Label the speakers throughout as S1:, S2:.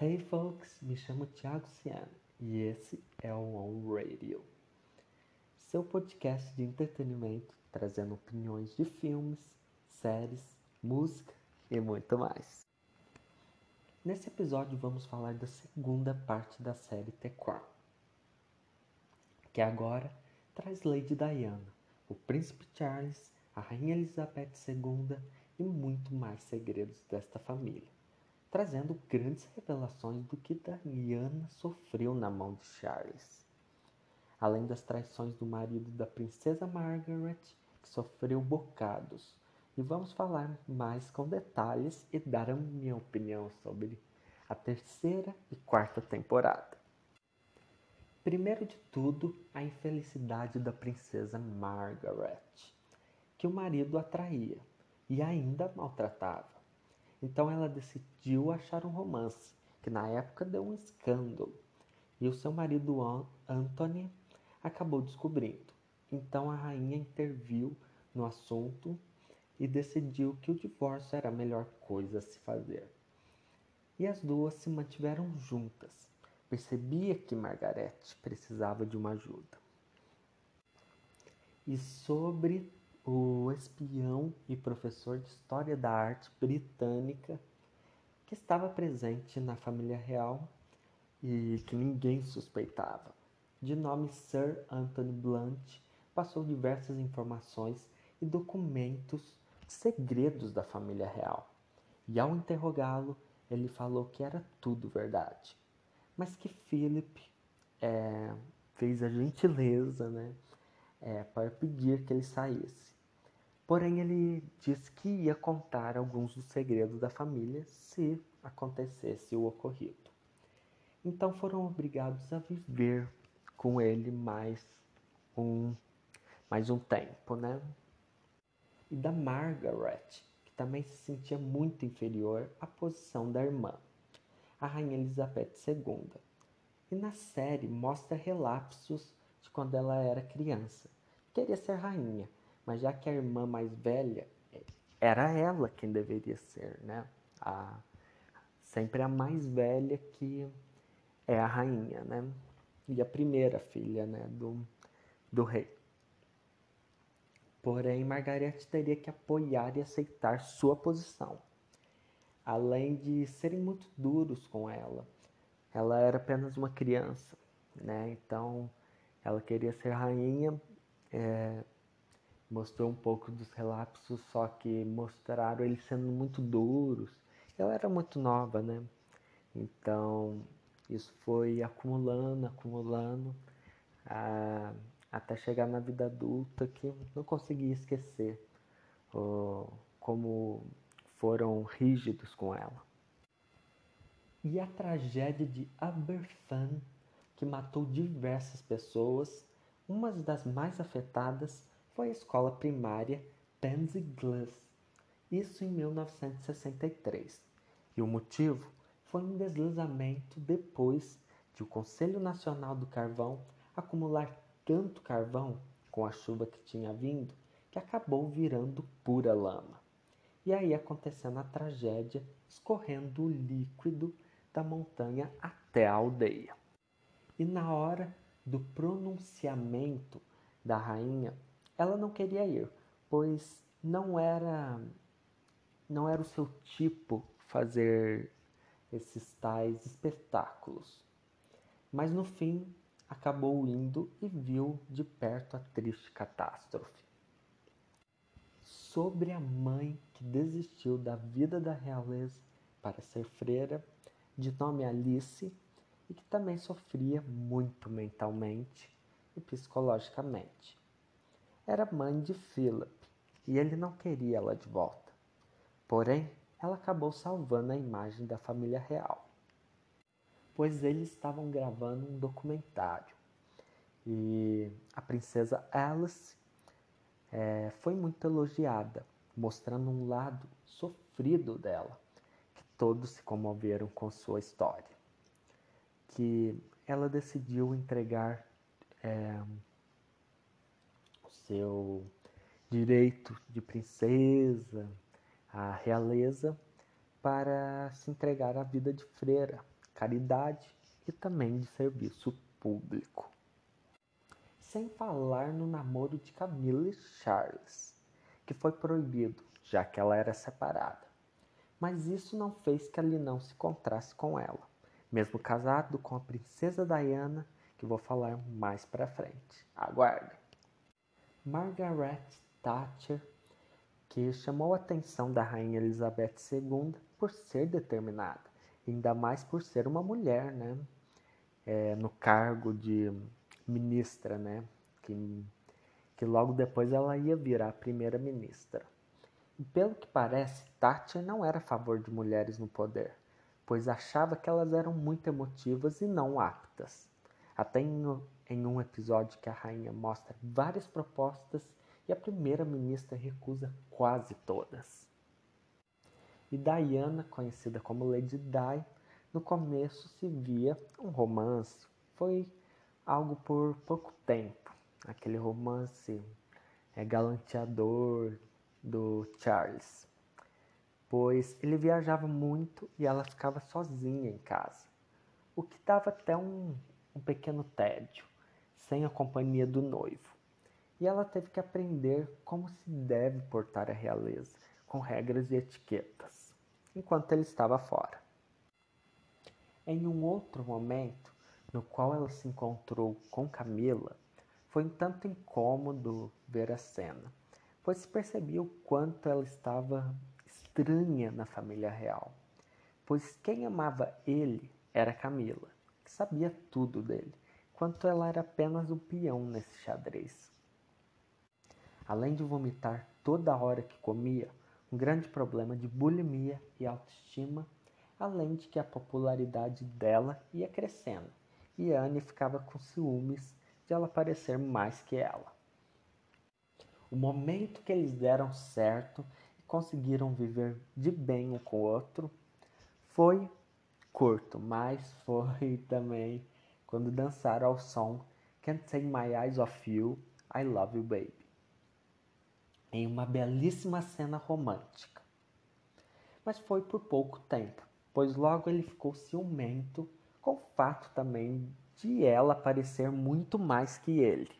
S1: Hey folks, me chamo Thiago Cian e esse é o On Radio, seu podcast de entretenimento trazendo opiniões de filmes, séries, música e muito mais. Nesse episódio vamos falar da segunda parte da série The Crown, que agora traz Lady Diana, o Príncipe Charles, a Rainha Elizabeth II e muito mais segredos desta família trazendo grandes revelações do que Diana sofreu na mão de Charles. Além das traições do marido da princesa Margaret, que sofreu bocados. E vamos falar mais com detalhes e dar a minha opinião sobre a terceira e quarta temporada. Primeiro de tudo, a infelicidade da princesa Margaret, que o marido atraía e ainda maltratava. Então ela decidiu achar um romance, que na época deu um escândalo. E o seu marido Anthony acabou descobrindo. Então a rainha interviu no assunto e decidiu que o divórcio era a melhor coisa a se fazer. E as duas se mantiveram juntas. Percebia que Margaret precisava de uma ajuda. E sobre o espião e professor de História da Arte britânica que estava presente na família real e que ninguém suspeitava. De nome Sir Anthony Blunt, passou diversas informações e documentos segredos da família real. E ao interrogá-lo, ele falou que era tudo verdade, mas que Philip é, fez a gentileza né, é, para pedir que ele saísse. Porém, ele disse que ia contar alguns dos segredos da família se acontecesse o ocorrido. Então foram obrigados a viver com ele mais um, mais um tempo, né? E da Margaret, que também se sentia muito inferior à posição da irmã, a Rainha Elizabeth II. E na série mostra relapsos de quando ela era criança. Queria ser rainha, mas já que a irmã mais velha era ela quem deveria ser, né? A, sempre a mais velha que é a rainha, né? E a primeira filha, né, do, do rei. Porém, Margarete teria que apoiar e aceitar sua posição. Além de serem muito duros com ela, ela era apenas uma criança, né? Então, ela queria ser rainha, é, mostrou um pouco dos relapsos, só que mostraram eles sendo muito duros. Ela era muito nova, né? Então isso foi acumulando, acumulando, a, até chegar na vida adulta que não consegui esquecer como foram rígidos com ela. E a tragédia de Aberfan, que matou diversas pessoas, uma das mais afetadas foi a escola primária Pansy Glass, isso em 1963. E o motivo foi um deslizamento depois de o Conselho Nacional do Carvão acumular tanto carvão com a chuva que tinha vindo que acabou virando pura lama. E aí acontecendo a tragédia, escorrendo o líquido da montanha até a aldeia. E na hora do pronunciamento da rainha, ela não queria ir, pois não era não era o seu tipo fazer esses tais espetáculos. Mas no fim acabou indo e viu de perto a triste catástrofe. Sobre a mãe que desistiu da vida da realeza para ser freira, de nome Alice, e que também sofria muito mentalmente e psicologicamente era mãe de Philip e ele não queria ela de volta. Porém, ela acabou salvando a imagem da família real, pois eles estavam gravando um documentário e a princesa Alice é, foi muito elogiada, mostrando um lado sofrido dela, que todos se comoveram com sua história. Que ela decidiu entregar é, seu direito de princesa, a realeza, para se entregar à vida de freira, caridade e também de serviço público. Sem falar no namoro de Camila e Charles, que foi proibido, já que ela era separada. Mas isso não fez que ele não se encontrasse com ela, mesmo casado com a princesa Diana, que vou falar mais para frente. Aguardem. Margaret Thatcher, que chamou a atenção da rainha Elizabeth II por ser determinada, ainda mais por ser uma mulher, né? É, no cargo de ministra, né? Que, que logo depois ela ia virar primeira-ministra. E pelo que parece, Thatcher não era a favor de mulheres no poder, pois achava que elas eram muito emotivas e não aptas. Até em, em um episódio que a rainha mostra várias propostas e a primeira-ministra recusa quase todas. E Diana, conhecida como Lady Di, no começo se via um romance. Foi algo por pouco tempo, aquele romance é, galanteador do Charles, pois ele viajava muito e ela ficava sozinha em casa, o que dava até um, um pequeno tédio, sem a companhia do noivo. E ela teve que aprender como se deve portar a realeza, com regras e etiquetas, enquanto ele estava fora. Em um outro momento, no qual ela se encontrou com Camila, foi um tanto incômodo ver a cena, pois se percebia o quanto ela estava estranha na família real, pois quem amava ele era Camila, que sabia tudo dele, enquanto ela era apenas um peão nesse xadrez. Além de vomitar toda hora que comia, um grande problema de bulimia e autoestima, além de que a popularidade dela ia crescendo, e Anne ficava com ciúmes de ela parecer mais que ela. O momento que eles deram certo e conseguiram viver de bem um com o outro foi curto, mas foi também quando dançaram ao som Can't Take My Eyes Off You, I Love You Baby. Em uma belíssima cena romântica. Mas foi por pouco tempo, pois logo ele ficou ciumento com o fato também de ela parecer muito mais que ele.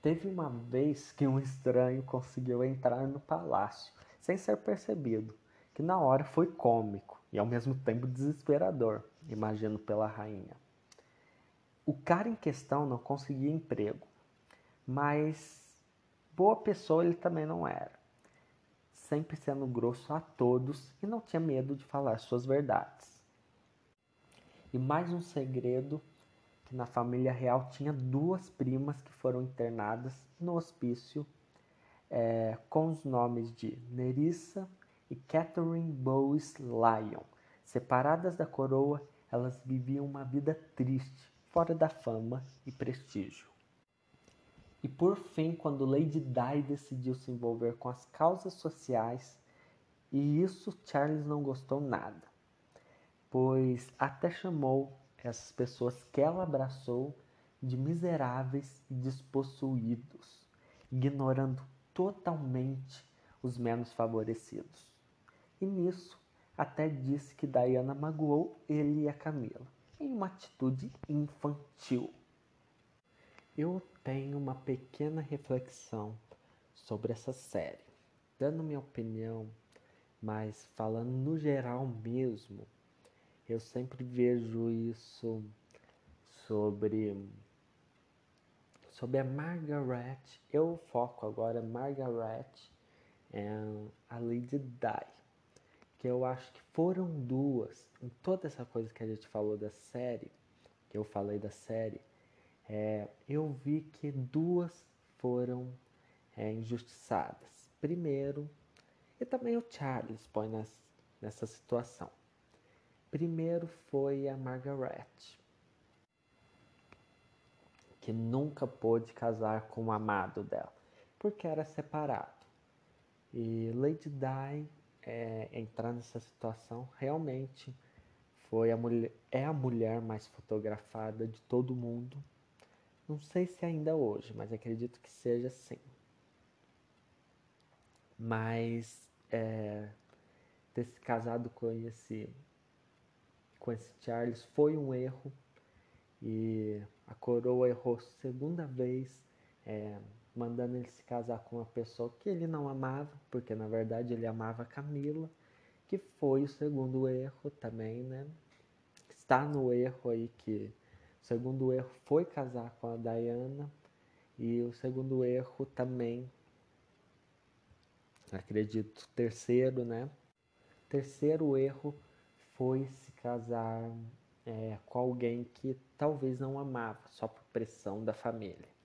S1: Teve uma vez que um estranho conseguiu entrar no palácio sem ser percebido, que na hora foi cômico e ao mesmo tempo desesperador, imagino pela rainha. O cara em questão não conseguia emprego, mas boa pessoa ele também não era, sempre sendo grosso a todos e não tinha medo de falar suas verdades. E mais um segredo que na família real tinha duas primas que foram internadas no hospício é, com os nomes de Nerissa e Catherine Bowes Lyon. Separadas da coroa, elas viviam uma vida triste, fora da fama e prestígio. E por fim, quando Lady Di decidiu se envolver com as causas sociais, e isso Charles não gostou nada, pois até chamou essas pessoas que ela abraçou de miseráveis e despossuídos, ignorando totalmente os menos favorecidos. E nisso, até disse que Diana magoou ele e a Camila, em uma atitude infantil. Eu tenho uma pequena reflexão sobre essa série, dando minha opinião, mas falando no geral mesmo eu sempre vejo isso sobre sobre a Margaret. Eu foco agora Margaret e a Lady Di, que eu acho que foram duas em toda essa coisa que a gente falou da série, que eu falei da série. É, eu vi que duas foram é, injustiçadas. Primeiro, e também o Charles põe nas, nessa situação. Primeiro foi a Margaret, que nunca pôde casar com o amado dela, porque era separado. E Lady Di é, entrar nessa situação realmente foi a mulher, é a mulher mais fotografada de todo mundo. Não sei se ainda hoje, mas acredito que seja sim. Mas é, ter se casado com esse com esse Charles foi um erro e a coroa errou segunda vez, é, mandando ele se casar com uma pessoa que ele não amava, porque na verdade ele amava Camila, que foi o segundo erro também, né? Está no erro aí que o segundo erro foi casar com a Diana e o segundo erro também, acredito, terceiro, né? Terceiro erro foi se casar é, com alguém que talvez não amava, só por pressão da família.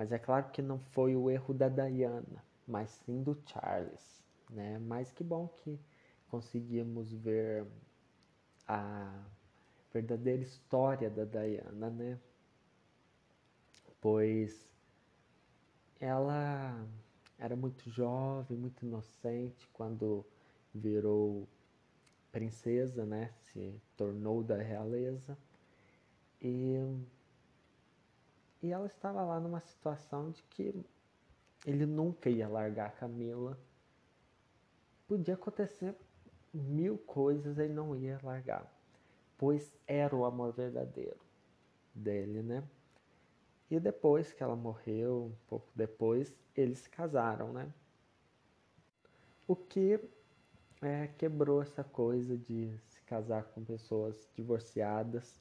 S1: Mas é claro que não foi o erro da Diana, mas sim do Charles, né? Mas que bom que conseguimos ver a verdadeira história da Diana, né? Pois ela era muito jovem, muito inocente quando virou princesa, né? Se tornou da realeza. E, e ela estava lá numa situação de que ele nunca ia largar a Camila. Podia acontecer mil coisas, ele não ia largar, pois era o amor verdadeiro dele, né? E depois que ela morreu, um pouco depois, eles se casaram, né? O que é, quebrou essa coisa de se casar com pessoas divorciadas.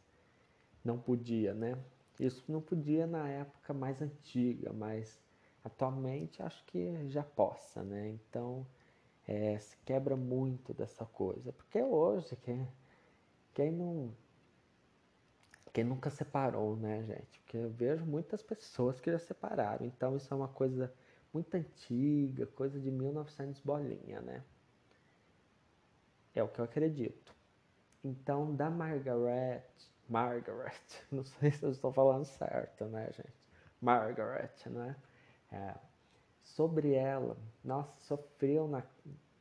S1: Não podia, né? Isso não podia na época mais antiga, mas atualmente acho que já possa, né? Então é, se quebra muito dessa coisa. Porque hoje, quem, quem não. Quem nunca separou, né, gente? Porque eu vejo muitas pessoas que já separaram. Então isso é uma coisa muito antiga, coisa de 1900 bolinha, né? É o que eu acredito. Então, da Margaret, Margaret, não sei se eu estou falando certo, né, gente? Margaret, né? É, sobre ela, nossa, sofreu na.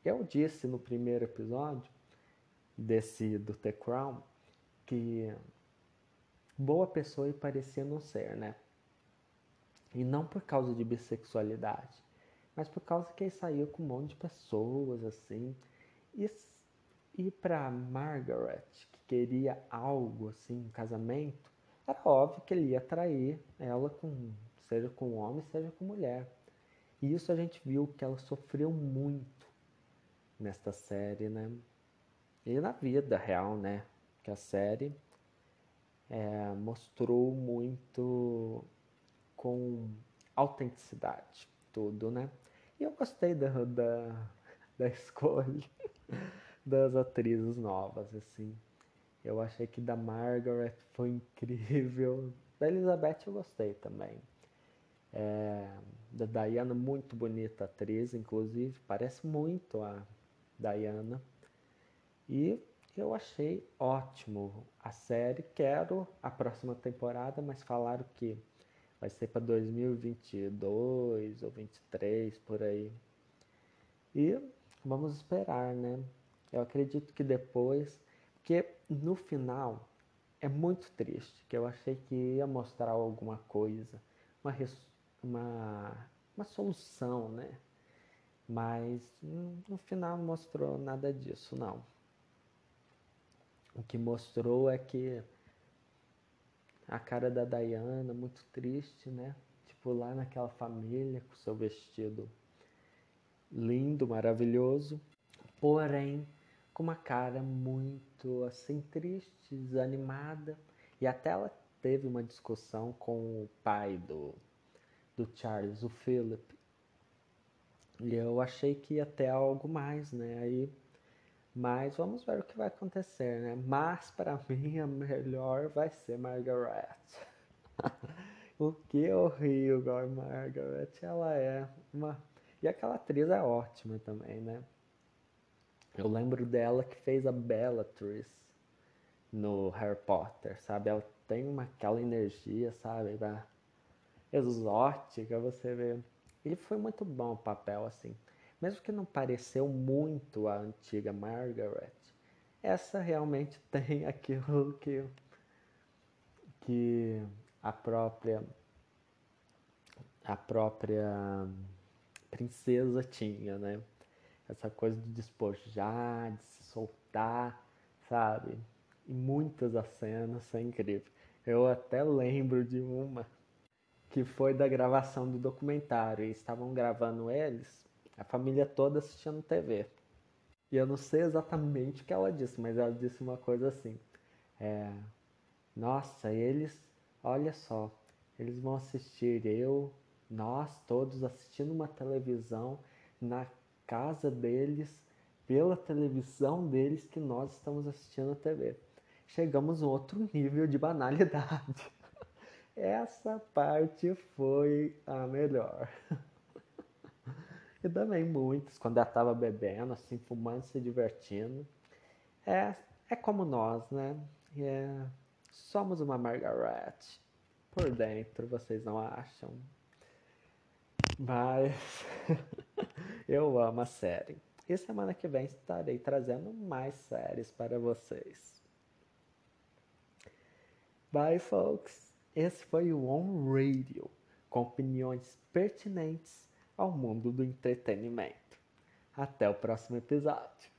S1: Eu disse no primeiro episódio desse do The Crown que boa pessoa e parecia não ser, né? E não por causa de bissexualidade, mas por causa que ele saiu com um monte de pessoas assim. E e para Margaret, queria algo assim, um casamento, era óbvio que ele ia trair ela com, seja com homem, seja com mulher. E isso a gente viu que ela sofreu muito nesta série, né? E na vida real, né? Que a série é, mostrou muito com autenticidade tudo, né? E eu gostei da, da, da escolha das atrizes novas, assim. Eu achei que da Margaret foi incrível. Da Elizabeth eu gostei também. É, da Diana, muito bonita atriz, inclusive, parece muito a Diana. E eu achei ótimo a série. Quero a próxima temporada, mas falaram que vai ser para 2022 ou 23 por aí. E vamos esperar, né? Eu acredito que depois, porque no final é muito triste, que eu achei que ia mostrar alguma coisa, uma, uma, uma solução, né? Mas no final não mostrou nada disso, não. O que mostrou é que a cara da Diana, muito triste, né? Tipo, lá naquela família, com seu vestido lindo, maravilhoso. Porém, com uma cara muito assim triste, desanimada. E até ela teve uma discussão com o pai do, do Charles, o Philip. E eu achei que ia ter algo mais, né? Aí, mas vamos ver o que vai acontecer, né? Mas para mim a melhor vai ser Margaret. o que eu Margaret, ela é uma. E aquela atriz é ótima também, né? Eu lembro dela que fez a Bellatrix no Harry Potter, sabe? Ela tem uma, aquela energia, sabe? Exótica, você vê. E foi muito bom o papel, assim. Mesmo que não pareceu muito a antiga Margaret, essa realmente tem aquilo que, que a própria a própria princesa tinha, né? Essa coisa de despojar, de se soltar, sabe? E muitas das cenas são incríveis. Eu até lembro de uma que foi da gravação do documentário. E estavam gravando eles, a família toda assistindo TV. E eu não sei exatamente o que ela disse, mas ela disse uma coisa assim. É, Nossa, eles, olha só, eles vão assistir eu, nós todos assistindo uma televisão na casa deles, pela televisão deles que nós estamos assistindo a TV. Chegamos a outro nível de banalidade. Essa parte foi a melhor. e também muitos, quando ela estava bebendo, assim, fumando, se divertindo. É, é como nós, né? É, somos uma Margaret. Por dentro, vocês não acham? Mas eu amo a série. E semana que vem estarei trazendo mais séries para vocês. Bye, folks! Esse foi o On Radio, com opiniões pertinentes ao mundo do entretenimento. Até o próximo episódio.